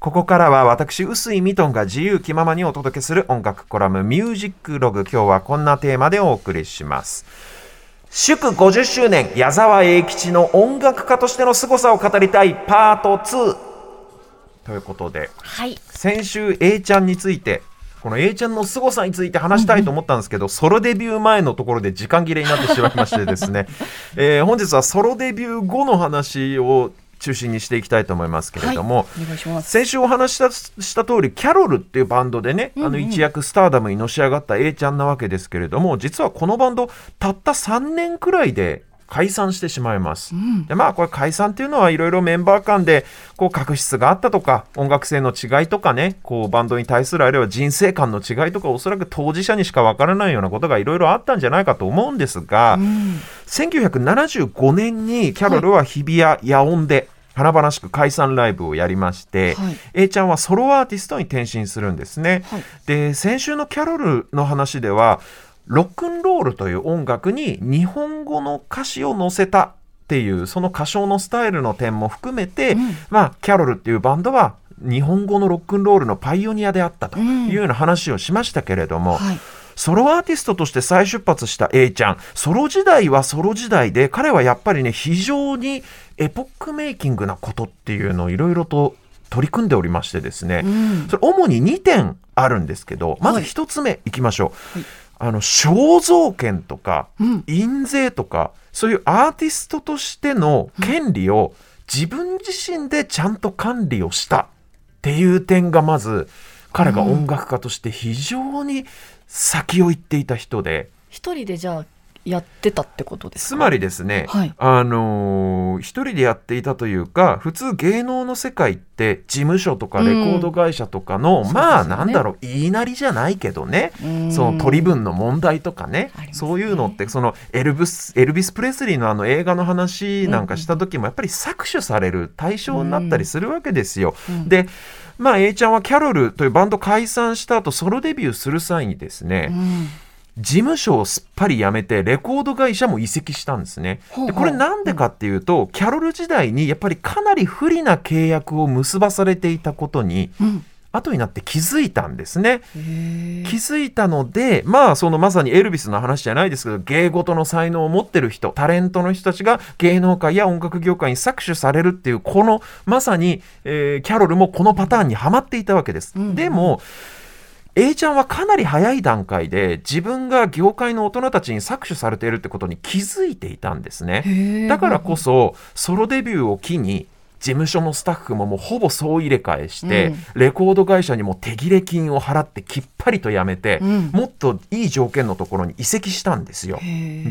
ここからは私、臼井ミトンが自由気ままにお届けする音楽コラムミュージックログ。今日はこんなテーマでお送りします。祝50周年、矢沢永吉の音楽家としての凄さを語りたいパート2。ということで、はい、先週 A ちゃんについてこの A ちゃんの凄さについて話したいと思ったんですけど、ソロデビュー前のところで時間切れになってしまいましてですね、えー、本日はソロデビュー後の話を中心にしていきたいと思いますけれども、はい、先週お話したした通りキャロルっていうバンドでね、うんうん、あの一躍スターダムにのし上がった A ちゃんなわけですけれども実はこのバンドたった3年くらいで解散してしまいます。うん、でまあこれ解散っていうのはいろいろメンバー間でこう確執があったとか音楽性の違いとかねこうバンドに対するあるいは人生観の違いとかおそらく当事者にしかわからないようなことがいろいろあったんじゃないかと思うんですが、うん、1975年にキャロルは日比谷野音で、華々しく解散ライブをやりまして、はい、A ちゃんはソロアーティストに転身するんですね。はい、で先週のキャロルの話ではロックンロールという音楽に日本語の歌詞を載せたっていうその歌唱のスタイルの点も含めて、うん、まあキャロルっていうバンドは日本語のロックンロールのパイオニアであったというような話をしましたけれども、うんはいソロアーティストとして再出発した A ちゃん。ソロ時代はソロ時代で彼はやっぱりね非常にエポックメイキングなことっていうのをいろいろと取り組んでおりましてですね、うん、それ主に2点あるんですけどまず1つ目いきましょう。はい。あの肖像権とか、印税とかそういうアーティストとしての権利を自分自身でちゃんと管理をしたっていう点がまず彼が音楽家として非常に先を行っていた人で。一人でじゃあやってたってことですつまりですね、はい、あのー、一人でやっていたというか普通芸能の世界って事務所とかレコード会社とかの、うん、まあ、ね、なんだろう言いなりじゃないけどね、その取り分の問題とかね、ね、そういうのってそのエルブスエルビス・プレスリーのあの映画の話なんかした時もやっぱり搾取される対象になったりするわけですよ。うん、でまあ A ちゃんはキャロルというバンド解散した後ソロデビューする際にですね、うん。事務所をすっぱり辞めてレコード会社も移籍したんですね。でこれなんでかっていうと、キャロル時代にやっぱりかなり不利な契約を結ばされていたことに、うん後になって気づいたんですね。気づいたので、まあ、そのまさにエルビスの話じゃないですけど、芸事の才能を持ってる人、タレントの人たちが芸能界や音楽業界に搾取されるっていう、このまさに、えー、キャロルもこのパターンにはまっていたわけです。うん、でも、A ちゃんはかなり早い段階で自分が業界の大人たちに搾取されているってことに気づいていたんですねだからこそソロデビューを機に事務所のスタッフももうほぼ総入れ替えして、うん、レコード会社にも手切れ金を払ってきっぱりとやめて、うん、もっといい条件のところに移籍したんですよ。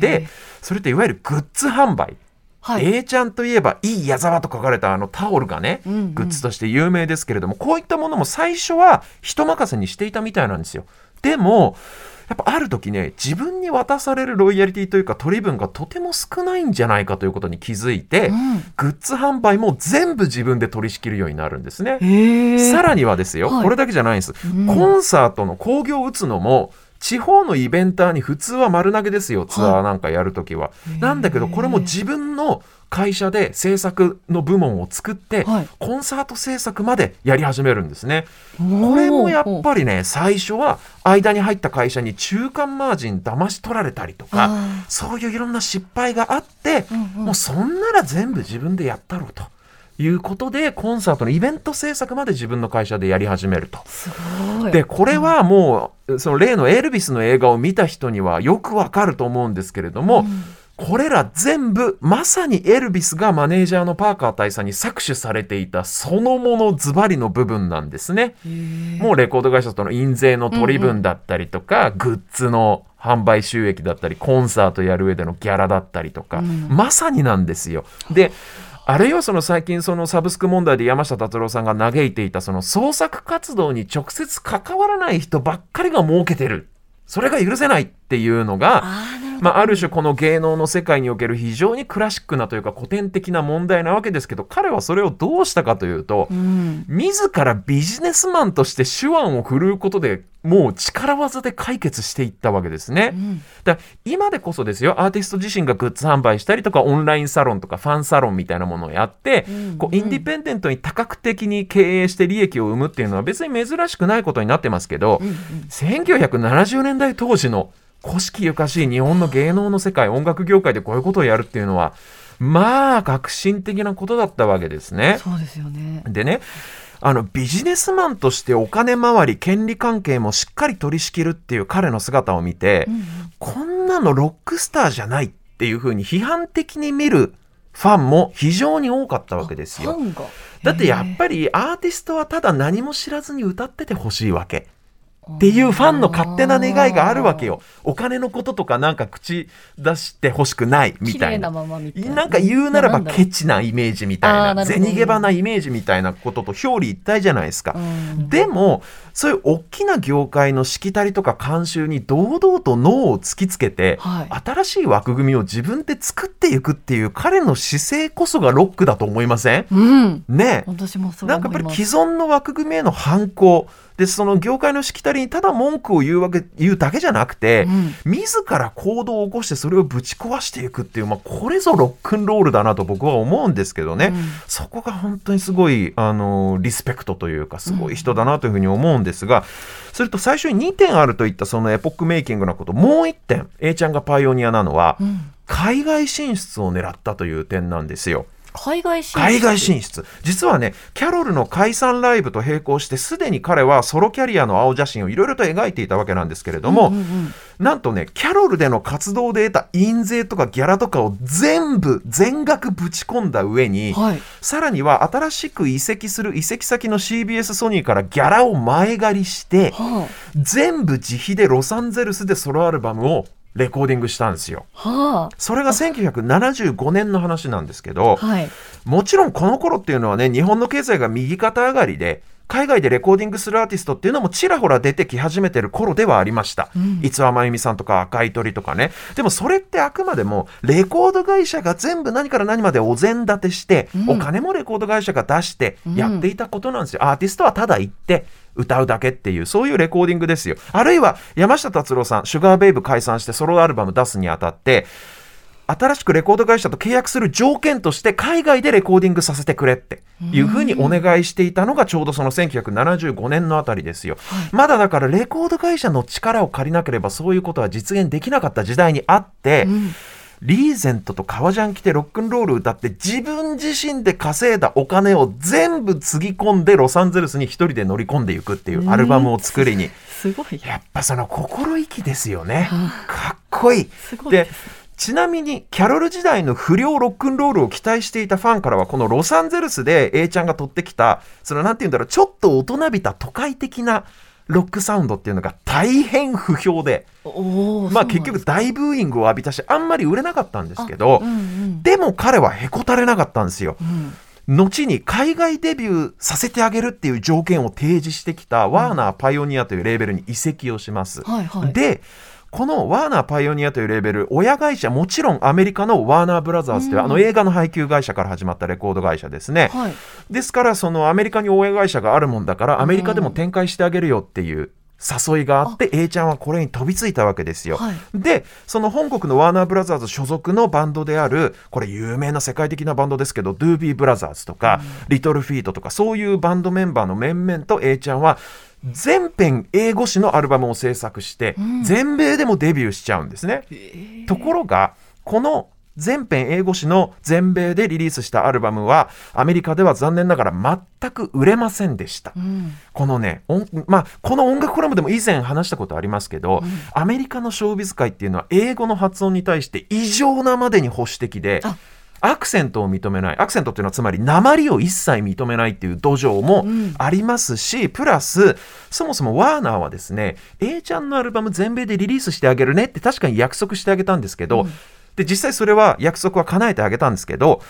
でそれっていわゆるグッズ販売。はい、A ちゃんといえば、いい矢沢と書かれたあのタオルがね、うんうん、グッズとして有名ですけれども、こういったものも最初は人任せにしていたみたいなんですよ。でも、やっぱある時ね、自分に渡されるロイヤリティというか取り分がとても少ないんじゃないかということに気づいて、うん、グッズ販売も全部自分で取り仕切るようになるんですね。さらにはですよ、はい、これだけじゃないんです。うん、コンサートの興行を打つのも、地方のイベンターに普通は丸投げですよツアーなんかやるときは、はい、なんだけどこれも自分の会社で制作の部門を作って、はい、コンサート制作までやり始めるんですね。これもやっぱりね最初は間に入った会社に中間マージン騙し取られたりとかそういういろんな失敗があって、うんうん、もうそんなら全部自分でやったろうと。いうことでコンサートのイベント制作まで自分の会社でやり始めると。でこれはもうその例のエルビスの映画を見た人にはよくわかると思うんですけれども、うん、これら全部まさにエルビスがマネージャーのパーカー大佐に搾取されていたそのものズバリの部分なんですね。もうレコード会社との印税の取り分だったりとか、うんうん、グッズの販売収益だったりコンサートやる上でのギャラだったりとか、うん、まさになんですよ。であるいはその最近そのサブスク問題で山下達郎さんが嘆いていたその創作活動に直接関わらない人ばっかりが儲けてる。それが許せないっっていうのがまあ、ある種この芸能の世界における非常にクラシックなというか古典的な問題なわけですけど彼はそれをどうしたかというと、うん。自らビジネスマンとして手腕を振るうことでもう力技で解決していったわけですね。うん。だ今でこそですよアーティスト自身がグッズ販売したりとかオンラインサロンとかファンサロンみたいなものをやって、うんこうインディペンデントに多角的に経営して利益を生むっていうのは別に珍しくないことになってますけど、うんうん。1970年代当時の古式ゆかしい日本の芸能の世界音楽業界でこういうことをやるっていうのはまあ革新的なことだったわけですね。そうですよねでねあのビジネスマンとしてお金回り権利関係もしっかり取り仕切るっていう彼の姿を見て、うんうんこんなのロックスターじゃないっていうふうに批判的に見るファンも非常に多かったわけですよ。だってやっりぱりアーティストはただ何も知らずに歌っててほしいわけ。っていうファンの勝手な願いがあるわけよ。お金のこととかなんか口出してほしくないみたいな。なままみたいな。なんか言うならばケチなイメージみたいな銭ゲバなイメージみたいなことと表裏一体じゃないですか。うん。でもそういう大きな業界のしきたりとか慣習に堂々と脳を突きつけて、はい。新しい枠組みを自分で作っていくっていう彼の姿勢こそがロックだと思いません？うん。ねえ。私もそうなんかやっぱり既存の枠組みへの反抗でその業界のしきたりにただ文句を言うわけ言うだけじゃなくて、うん。自ら行動を起こしてそれをぶち壊していくっていう、まあ、これぞロックンロールだなと僕は思うんですけどね、うん。そこが本当にすごいあのリスペクトというかすごい人だなというふうに思うんですが、それと最初に2点あるといったそのエポックメイキングなこと。もう1点 A ちゃんがパイオニアなのは、うん。海外進出を狙ったという点なんですよ。海外進出。海外進出。実はねキャロルの解散ライブと並行してすでに彼はソロキャリアの青写真をいろいろと描いていたわけなんですけれども、うんうんうん。なんとねキャロルでの活動で得た印税とかギャラとかを全部全額ぶち込んだ上に、はい。さらには新しく移籍する移籍先の CBS ソニーからギャラを前借りしては全部自費でロサンゼルスでソロアルバムをレコーディングしたんですよ。あはそれが1975年の話なんですけどあはいもちろんこの頃っていうのはね日本の経済が右肩上がりで海外でレコーディングするアーティストっていうのもちらほら出てき始めてる頃ではありました。うん逸話真由美さんとか赤い鳥とかね。でもそれってあくまでもレコード会社が全部何から何までお膳立てして、うんお金もレコード会社が出してやっていたことなんですよ。アーティストはただ行って歌うだけっていうそういうレコーディングですよ。あるいは山下達郎さん、シュガーベイブ解散してソロアルバム出すにあたって、新しくレコード会社と契約する条件として海外でレコーディングさせてくれっていうふうにお願いしていたのがちょうどその1975年のあたりですよ。まだだからレコード会社の力を借りなければそういうことは実現できなかった時代にあって、うんリーゼントと革ジャン着てロックンロール歌って自分自身で稼いだお金を全部つぎ込んでロサンゼルスに一人で乗り込んでいくっていうアルバムを作りに。すごいやっぱその心意気ですよね。あかっこいい。でちなみにキャロル時代の不良ロックンロールを期待していたファンからはこのロサンゼルスで A ちゃんが取ってきたそのなんて言うんだろうちょっと大人びた都会的なロックサウンドっていうのが大変不評でまあ結局大ブーイングを浴びたしあんまり売れなかったんですけどうんうん。でも彼はへこたれなかったんですよ。うん。後に海外デビューさせてあげるっていう条件を提示してきたワーナーパイオニアというレーベルに移籍をします。はいはい。でこのワーナーパイオニアというレーベル親会社もちろんアメリカのワーナーブラザーズという、うん。あの映画の配給会社から始まったレコード会社ですね、はい。ですからそのアメリカに親会社があるもんだからアメリカでも展開してあげるよっていう誘いがあって A ちゃんはこれに飛びついたわけですよ。はい。でその本国のワーナーブラザーズ所属のバンドであるこれ有名な世界的なバンドですけどドゥービーブラザーズとか、リトルフィートとかそういうバンドメンバーの面々と A ちゃんは全編英語詞のアルバムを制作して、うん。全米でもデビューしちゃうんですね。ところがこの全編英語詞の全米でリリースしたアルバムはアメリカでは残念ながら全く売れませんでした。うん。このね、音まあ、この音楽コラムでも以前話したことありますけど、うん。アメリカのショービズ界っていうのは英語の発音に対して異常なまでに保守的であ。アクセントを認めない。アクセントっていうのはつまり鉛を一切認めないっていう土壌もうん。ありますし、プラスそもそもワーナーはですね A ちゃんのアルバム全米でリリースしてあげるねって確かに約束してあげたんですけど、うんで実際それは約束は叶えてあげたんですけど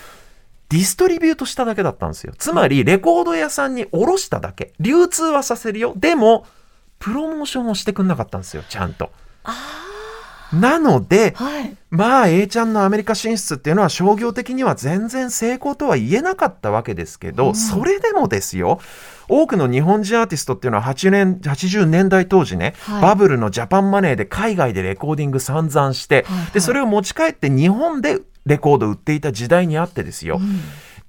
ディストリビュートしただけだったんですよ。つまり、レコード屋さんに卸しただけ。流通はさせるよ。でも、プロモーションをしてくんなかったんですよ、ちゃんと。なので、はい。まあ A ちゃんのアメリカ進出っていうのは商業的には全然成功とは言えなかったわけですけど、うん。それでもですよ多くの日本人アーティストっていうのは8年80年代当時ね、はい。バブルのジャパンマネーで海外でレコーディング散々して、はいはい。でそれを持ち帰って日本でレコード売っていた時代にあってですよ、うん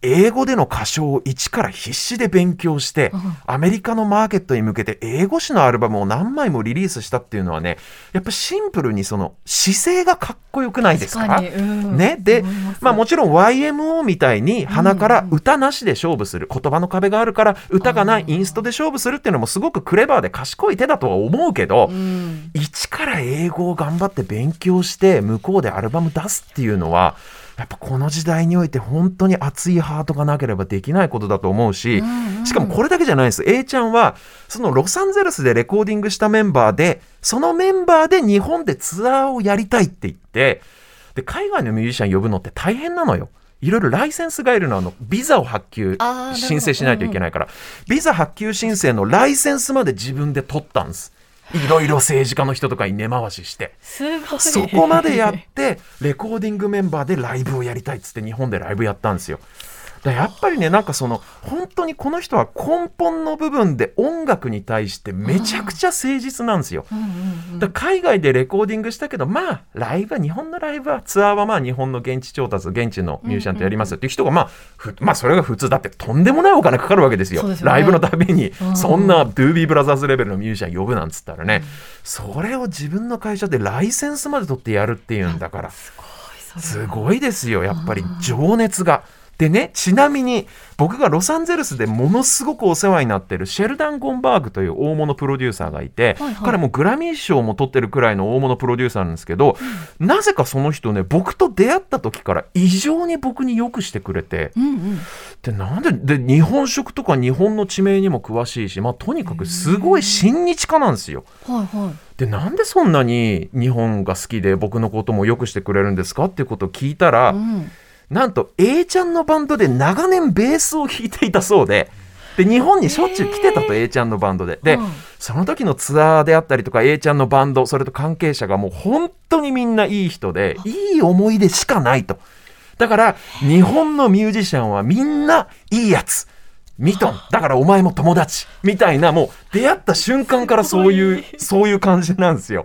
英語での歌唱を一から必死で勉強して、うん。アメリカのマーケットに向けて英語詞のアルバムを何枚もリリースしたっていうのはねやっぱシンプルにその姿勢がかっこよくないですか？ね、でまあもちろん YMO みたいに鼻から歌なしで勝負する、言葉の壁があるから歌がないインストで勝負するっていうのもすごくクレバーで賢い手だとは思うけど、うん。一から英語を頑張って勉強して向こうでアルバム出すっていうのはやっぱこの時代において本当に熱いハートがなければできないことだと思うし、しかもこれだけじゃないです A ちゃんはそのロサンゼルスでレコーディングしたメンバーでそのメンバーで日本でツアーをやりたいって言ってで海外のミュージシャン呼ぶのって大変なのよ。いろいろライセンスがいるのはあのビザを発給申請しないといけないから、ビザ発給申請のライセンスまで自分で取ったんです。いろいろ政治家の人とかに根回しして。そこまでやって、レコーディングメンバーでライブをやりたいっつって日本でライブやったんですよ。だやっぱりね、なんかその、本当にこの人は根本の部分で音楽に対してめちゃくちゃ誠実なんですよ。だ海外でレコーディングしたけど、まあ、ライブは、日本のライブは、ツアーはまあ、日本の現地調達、現地のミュージシャンとやりますよっていう人が、まあ、ふまあ、それが普通だって、とんでもないお金かかるわけですよ。すよね。ライブのためにう、んそんなドゥービーブラザーズレベルのミュージシャン呼ぶなんつったらね、それを自分の会社でライセンスまで取ってやるっていうんだから、すごいですよ、やっぱり情熱が。でね、ちなみに僕がロサンゼルスでものすごくお世話になってるシェルダン・ゴンバーグという大物プロデューサーがいて、はいはい。彼もグラミー賞も取ってるくらいの大物プロデューサーなんですけど、なぜかその人ね、僕と出会った時から異常に僕によくしてくれて、うんうん。でなんでで日本食とか日本の地名にも詳しいし、まあ、とにかくすごい親日家なんですよ。はいはい。でなんでそんなに日本が好きで僕のこともよくしてくれるんですかっていうことを聞いたら、うんなんと A ちゃんのバンドで長年ベースを弾いていたそうでで日本にしょっちゅう来てたと A ちゃんのバンドで。で、うんその時のツアーであったりとか A ちゃんのバンドそれと関係者がもう本当にみんないい人でいい思い出しかないと。だから日本のミュージシャンはみんないいやつ。ミトンだからお前も友達。みたいなもう出会った瞬間からそういうそういう感じなんですよ。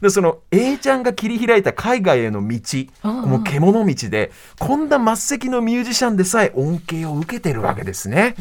でその A ちゃんが切り開いた海外への道。うんうんもう獣道でこんな末席のミュージシャンでさえ恩恵を受けてるわけですね。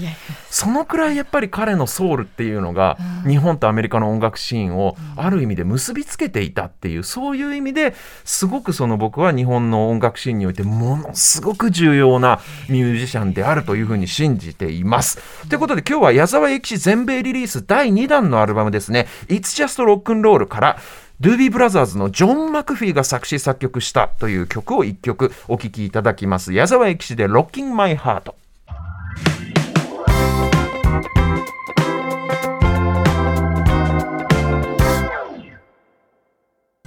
そのくらいやっぱり彼のソウルっていうのがうん日本とアメリカの音楽シーンをある意味で結びつけていたっていうそういう意味ですごくその僕は日本の音楽シーンにおいてものすごく重要なミュージシャンであるというふうに信じています。ということで今日は矢沢永吉全米リリース第2弾のアルバムですね「It's Just Rock and Roll」からドゥービーブラザーズのジョン・マクフィーが作詞作曲したという曲を1曲お聴きいただきます。矢沢永吉で「Rocking My Heart」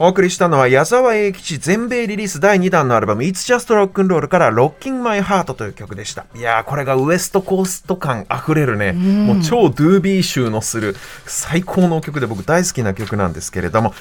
お送りしたのは矢沢永吉全米リリース第2弾のアルバム It's Just Rock and Roll から Rocking My Heart という曲でした。いやーこれがウエストコースト感あふれるね、もう超ドゥービー集のする最高の曲で僕大好きな曲なんですけれども、